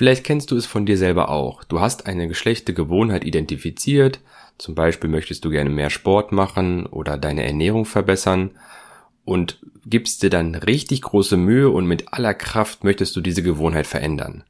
Vielleicht kennst du es von dir selber auch. Du hast eine geschlechte Gewohnheit identifiziert, zum Beispiel möchtest du gerne mehr Sport machen oder deine Ernährung verbessern und gibst dir dann richtig große Mühe und mit aller Kraft möchtest du diese Gewohnheit verändern.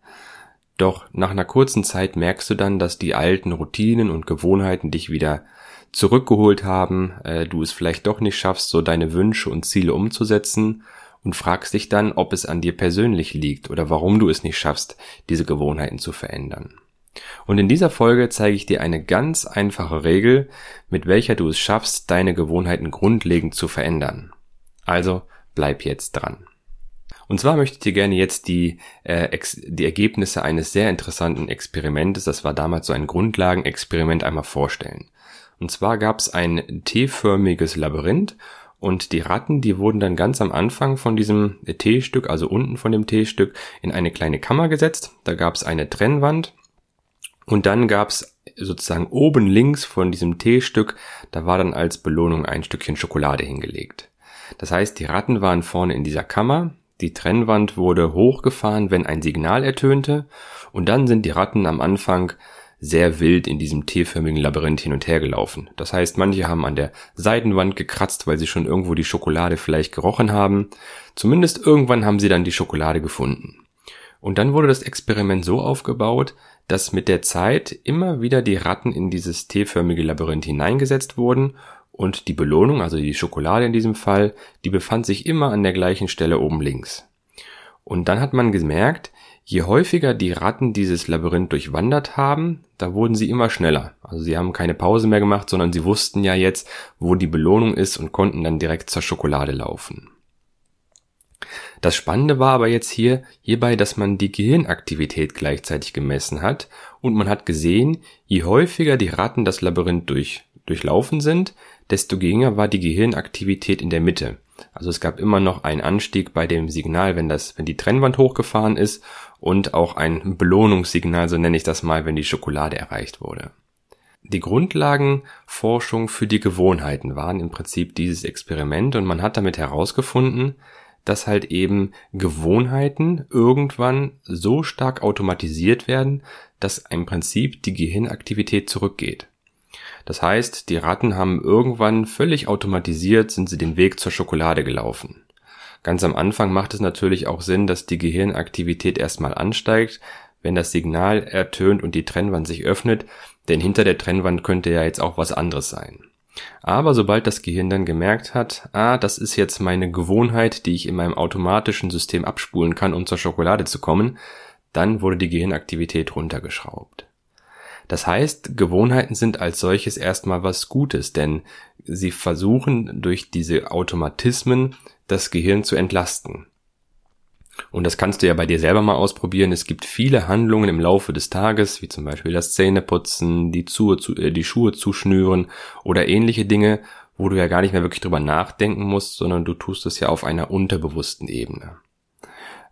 Doch nach einer kurzen Zeit merkst du dann, dass die alten Routinen und Gewohnheiten dich wieder zurückgeholt haben, äh, du es vielleicht doch nicht schaffst, so deine Wünsche und Ziele umzusetzen und fragst dich dann, ob es an dir persönlich liegt oder warum du es nicht schaffst, diese Gewohnheiten zu verändern. Und in dieser Folge zeige ich dir eine ganz einfache Regel, mit welcher du es schaffst, deine Gewohnheiten grundlegend zu verändern. Also bleib jetzt dran. Und zwar möchte ich dir gerne jetzt die, äh, die Ergebnisse eines sehr interessanten Experimentes, das war damals so ein Grundlagenexperiment, einmal vorstellen. Und zwar gab es ein T-förmiges Labyrinth und die Ratten, die wurden dann ganz am Anfang von diesem T-Stück, also unten von dem T-Stück, in eine kleine Kammer gesetzt. Da gab es eine Trennwand und dann gab es sozusagen oben links von diesem T-Stück, da war dann als Belohnung ein Stückchen Schokolade hingelegt. Das heißt, die Ratten waren vorne in dieser Kammer, die Trennwand wurde hochgefahren, wenn ein Signal ertönte, und dann sind die Ratten am Anfang sehr wild in diesem T-förmigen Labyrinth hin und her gelaufen. Das heißt, manche haben an der Seitenwand gekratzt, weil sie schon irgendwo die Schokolade vielleicht gerochen haben. Zumindest irgendwann haben sie dann die Schokolade gefunden. Und dann wurde das Experiment so aufgebaut, dass mit der Zeit immer wieder die Ratten in dieses T-förmige Labyrinth hineingesetzt wurden und die Belohnung, also die Schokolade in diesem Fall, die befand sich immer an der gleichen Stelle oben links. Und dann hat man gemerkt, Je häufiger die Ratten dieses Labyrinth durchwandert haben, da wurden sie immer schneller. Also sie haben keine Pause mehr gemacht, sondern sie wussten ja jetzt, wo die Belohnung ist und konnten dann direkt zur Schokolade laufen. Das Spannende war aber jetzt hier hierbei, dass man die Gehirnaktivität gleichzeitig gemessen hat und man hat gesehen, je häufiger die Ratten das Labyrinth durch, durchlaufen sind, desto geringer war die Gehirnaktivität in der Mitte. Also es gab immer noch einen Anstieg bei dem Signal, wenn das, wenn die Trennwand hochgefahren ist und auch ein Belohnungssignal, so nenne ich das mal, wenn die Schokolade erreicht wurde. Die Grundlagenforschung für die Gewohnheiten waren im Prinzip dieses Experiment und man hat damit herausgefunden, dass halt eben Gewohnheiten irgendwann so stark automatisiert werden, dass im Prinzip die Gehirnaktivität zurückgeht. Das heißt, die Ratten haben irgendwann völlig automatisiert sind sie den Weg zur Schokolade gelaufen. Ganz am Anfang macht es natürlich auch Sinn, dass die Gehirnaktivität erstmal ansteigt, wenn das Signal ertönt und die Trennwand sich öffnet, denn hinter der Trennwand könnte ja jetzt auch was anderes sein. Aber sobald das Gehirn dann gemerkt hat, ah, das ist jetzt meine Gewohnheit, die ich in meinem automatischen System abspulen kann, um zur Schokolade zu kommen, dann wurde die Gehirnaktivität runtergeschraubt. Das heißt, Gewohnheiten sind als solches erstmal was Gutes, denn sie versuchen durch diese Automatismen das Gehirn zu entlasten. Und das kannst du ja bei dir selber mal ausprobieren. Es gibt viele Handlungen im Laufe des Tages, wie zum Beispiel das Zähneputzen, die, zu, äh, die Schuhe zuschnüren oder ähnliche Dinge, wo du ja gar nicht mehr wirklich drüber nachdenken musst, sondern du tust es ja auf einer unterbewussten Ebene.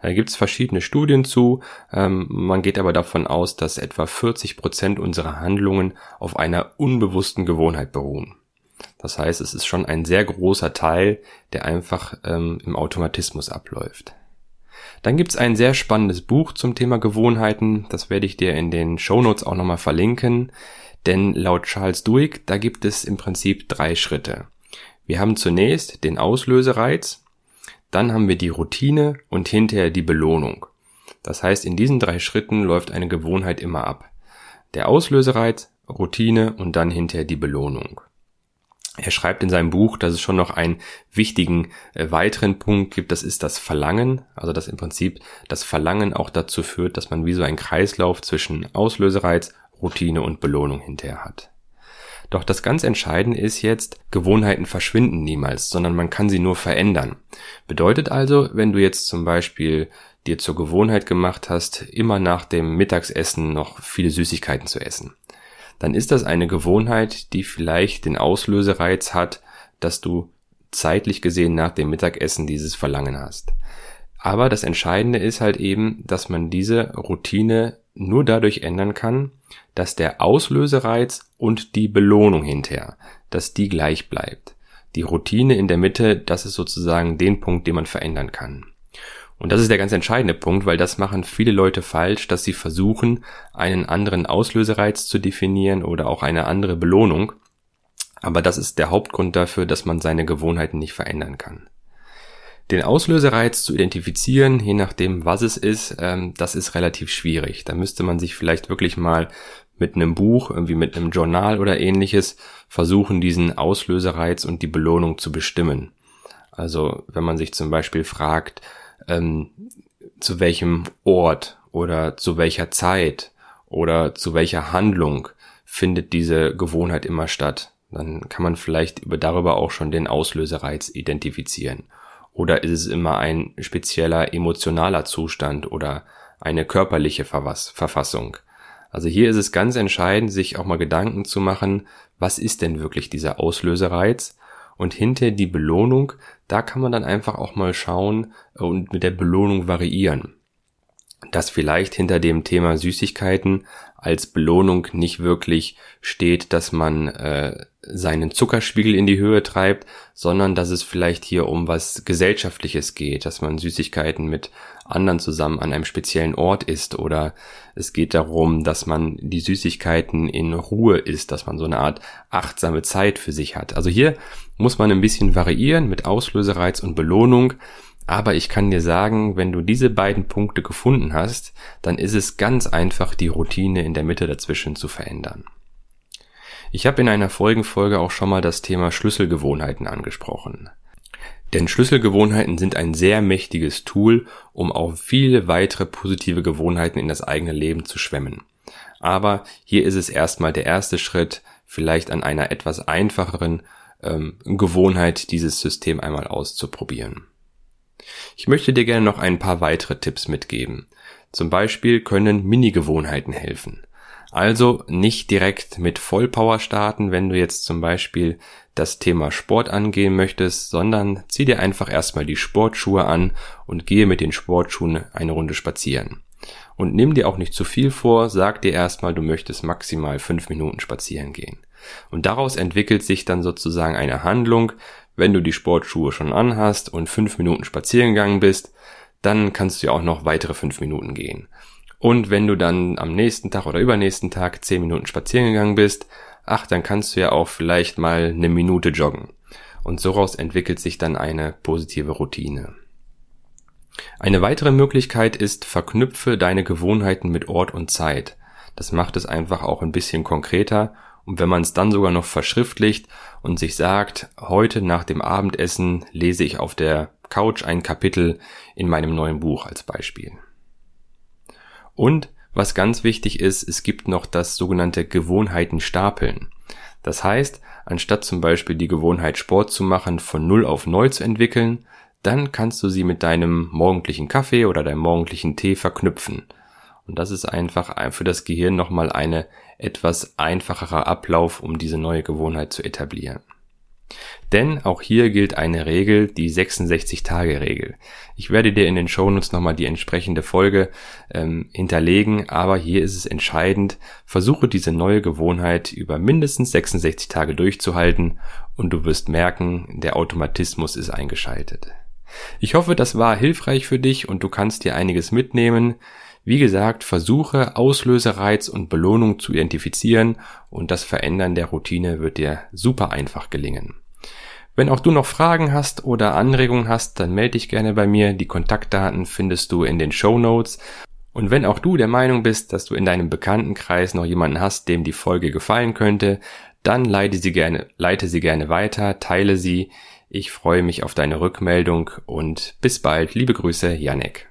Da gibt es verschiedene Studien zu. Ähm, man geht aber davon aus, dass etwa 40 Prozent unserer Handlungen auf einer unbewussten Gewohnheit beruhen. Das heißt, es ist schon ein sehr großer Teil, der einfach ähm, im Automatismus abläuft. Dann gibt's ein sehr spannendes Buch zum Thema Gewohnheiten. Das werde ich dir in den Show Notes auch nochmal verlinken. Denn laut Charles Duhigg, da gibt es im Prinzip drei Schritte. Wir haben zunächst den Auslösereiz, dann haben wir die Routine und hinterher die Belohnung. Das heißt, in diesen drei Schritten läuft eine Gewohnheit immer ab. Der Auslösereiz, Routine und dann hinterher die Belohnung. Er schreibt in seinem Buch, dass es schon noch einen wichtigen äh, weiteren Punkt gibt, das ist das Verlangen, also dass im Prinzip das Verlangen auch dazu führt, dass man wie so ein Kreislauf zwischen Auslösereiz, Routine und Belohnung hinterher hat. Doch das ganz Entscheidende ist jetzt, Gewohnheiten verschwinden niemals, sondern man kann sie nur verändern. Bedeutet also, wenn du jetzt zum Beispiel dir zur Gewohnheit gemacht hast, immer nach dem Mittagsessen noch viele Süßigkeiten zu essen, dann ist das eine Gewohnheit, die vielleicht den Auslösereiz hat, dass du zeitlich gesehen nach dem Mittagessen dieses Verlangen hast. Aber das Entscheidende ist halt eben, dass man diese Routine nur dadurch ändern kann, dass der Auslösereiz und die Belohnung hinterher, dass die gleich bleibt. Die Routine in der Mitte, das ist sozusagen den Punkt, den man verändern kann. Und das ist der ganz entscheidende Punkt, weil das machen viele Leute falsch, dass sie versuchen, einen anderen Auslösereiz zu definieren oder auch eine andere Belohnung. Aber das ist der Hauptgrund dafür, dass man seine Gewohnheiten nicht verändern kann. Den Auslösereiz zu identifizieren, je nachdem, was es ist, ähm, das ist relativ schwierig. Da müsste man sich vielleicht wirklich mal mit einem Buch, irgendwie mit einem Journal oder ähnliches versuchen, diesen Auslösereiz und die Belohnung zu bestimmen. Also wenn man sich zum Beispiel fragt, ähm, zu welchem Ort oder zu welcher Zeit oder zu welcher Handlung findet diese Gewohnheit immer statt, dann kann man vielleicht über darüber auch schon den Auslösereiz identifizieren. Oder ist es immer ein spezieller emotionaler Zustand oder eine körperliche Verfassung? Also hier ist es ganz entscheidend, sich auch mal Gedanken zu machen, was ist denn wirklich dieser Auslösereiz? Und hinter die Belohnung, da kann man dann einfach auch mal schauen und mit der Belohnung variieren. Dass vielleicht hinter dem Thema Süßigkeiten als Belohnung nicht wirklich steht, dass man äh, seinen Zuckerspiegel in die Höhe treibt, sondern dass es vielleicht hier um was Gesellschaftliches geht, dass man Süßigkeiten mit anderen zusammen an einem speziellen Ort isst oder es geht darum, dass man die Süßigkeiten in Ruhe isst, dass man so eine Art achtsame Zeit für sich hat. Also hier muss man ein bisschen variieren mit Auslösereiz und Belohnung. Aber ich kann dir sagen, wenn du diese beiden Punkte gefunden hast, dann ist es ganz einfach, die Routine in der Mitte dazwischen zu verändern. Ich habe in einer Folgenfolge auch schon mal das Thema Schlüsselgewohnheiten angesprochen. Denn Schlüsselgewohnheiten sind ein sehr mächtiges Tool, um auf viele weitere positive Gewohnheiten in das eigene Leben zu schwemmen. Aber hier ist es erstmal der erste Schritt, vielleicht an einer etwas einfacheren ähm, Gewohnheit dieses System einmal auszuprobieren. Ich möchte dir gerne noch ein paar weitere Tipps mitgeben. Zum Beispiel können Mini-Gewohnheiten helfen. Also nicht direkt mit Vollpower starten, wenn du jetzt zum Beispiel das Thema Sport angehen möchtest, sondern zieh dir einfach erstmal die Sportschuhe an und gehe mit den Sportschuhen eine Runde spazieren. Und nimm dir auch nicht zu viel vor, sag dir erstmal, du möchtest maximal fünf Minuten spazieren gehen. Und daraus entwickelt sich dann sozusagen eine Handlung, wenn du die Sportschuhe schon anhast und fünf Minuten spazieren gegangen bist, dann kannst du ja auch noch weitere fünf Minuten gehen. Und wenn du dann am nächsten Tag oder übernächsten Tag zehn Minuten spazieren gegangen bist, ach, dann kannst du ja auch vielleicht mal eine Minute joggen. Und soraus entwickelt sich dann eine positive Routine. Eine weitere Möglichkeit ist, verknüpfe deine Gewohnheiten mit Ort und Zeit. Das macht es einfach auch ein bisschen konkreter. Und wenn man es dann sogar noch verschriftlicht und sich sagt, heute nach dem Abendessen lese ich auf der Couch ein Kapitel in meinem neuen Buch als Beispiel. Und was ganz wichtig ist, es gibt noch das sogenannte Gewohnheitenstapeln. Das heißt, anstatt zum Beispiel die Gewohnheit Sport zu machen, von null auf neu zu entwickeln, dann kannst du sie mit deinem morgendlichen Kaffee oder deinem morgendlichen Tee verknüpfen. Und das ist einfach für das Gehirn nochmal eine etwas einfacherer Ablauf, um diese neue Gewohnheit zu etablieren. Denn auch hier gilt eine Regel, die 66-Tage-Regel. Ich werde dir in den Shownotes nochmal die entsprechende Folge ähm, hinterlegen, aber hier ist es entscheidend, versuche diese neue Gewohnheit über mindestens 66 Tage durchzuhalten und du wirst merken, der Automatismus ist eingeschaltet. Ich hoffe, das war hilfreich für dich und du kannst dir einiges mitnehmen. Wie gesagt, versuche Auslösereiz und Belohnung zu identifizieren und das Verändern der Routine wird dir super einfach gelingen. Wenn auch du noch Fragen hast oder Anregungen hast, dann melde dich gerne bei mir. Die Kontaktdaten findest du in den Show Notes. Und wenn auch du der Meinung bist, dass du in deinem Bekanntenkreis noch jemanden hast, dem die Folge gefallen könnte, dann leite sie gerne, leite sie gerne weiter, teile sie. Ich freue mich auf deine Rückmeldung und bis bald. Liebe Grüße, Janek.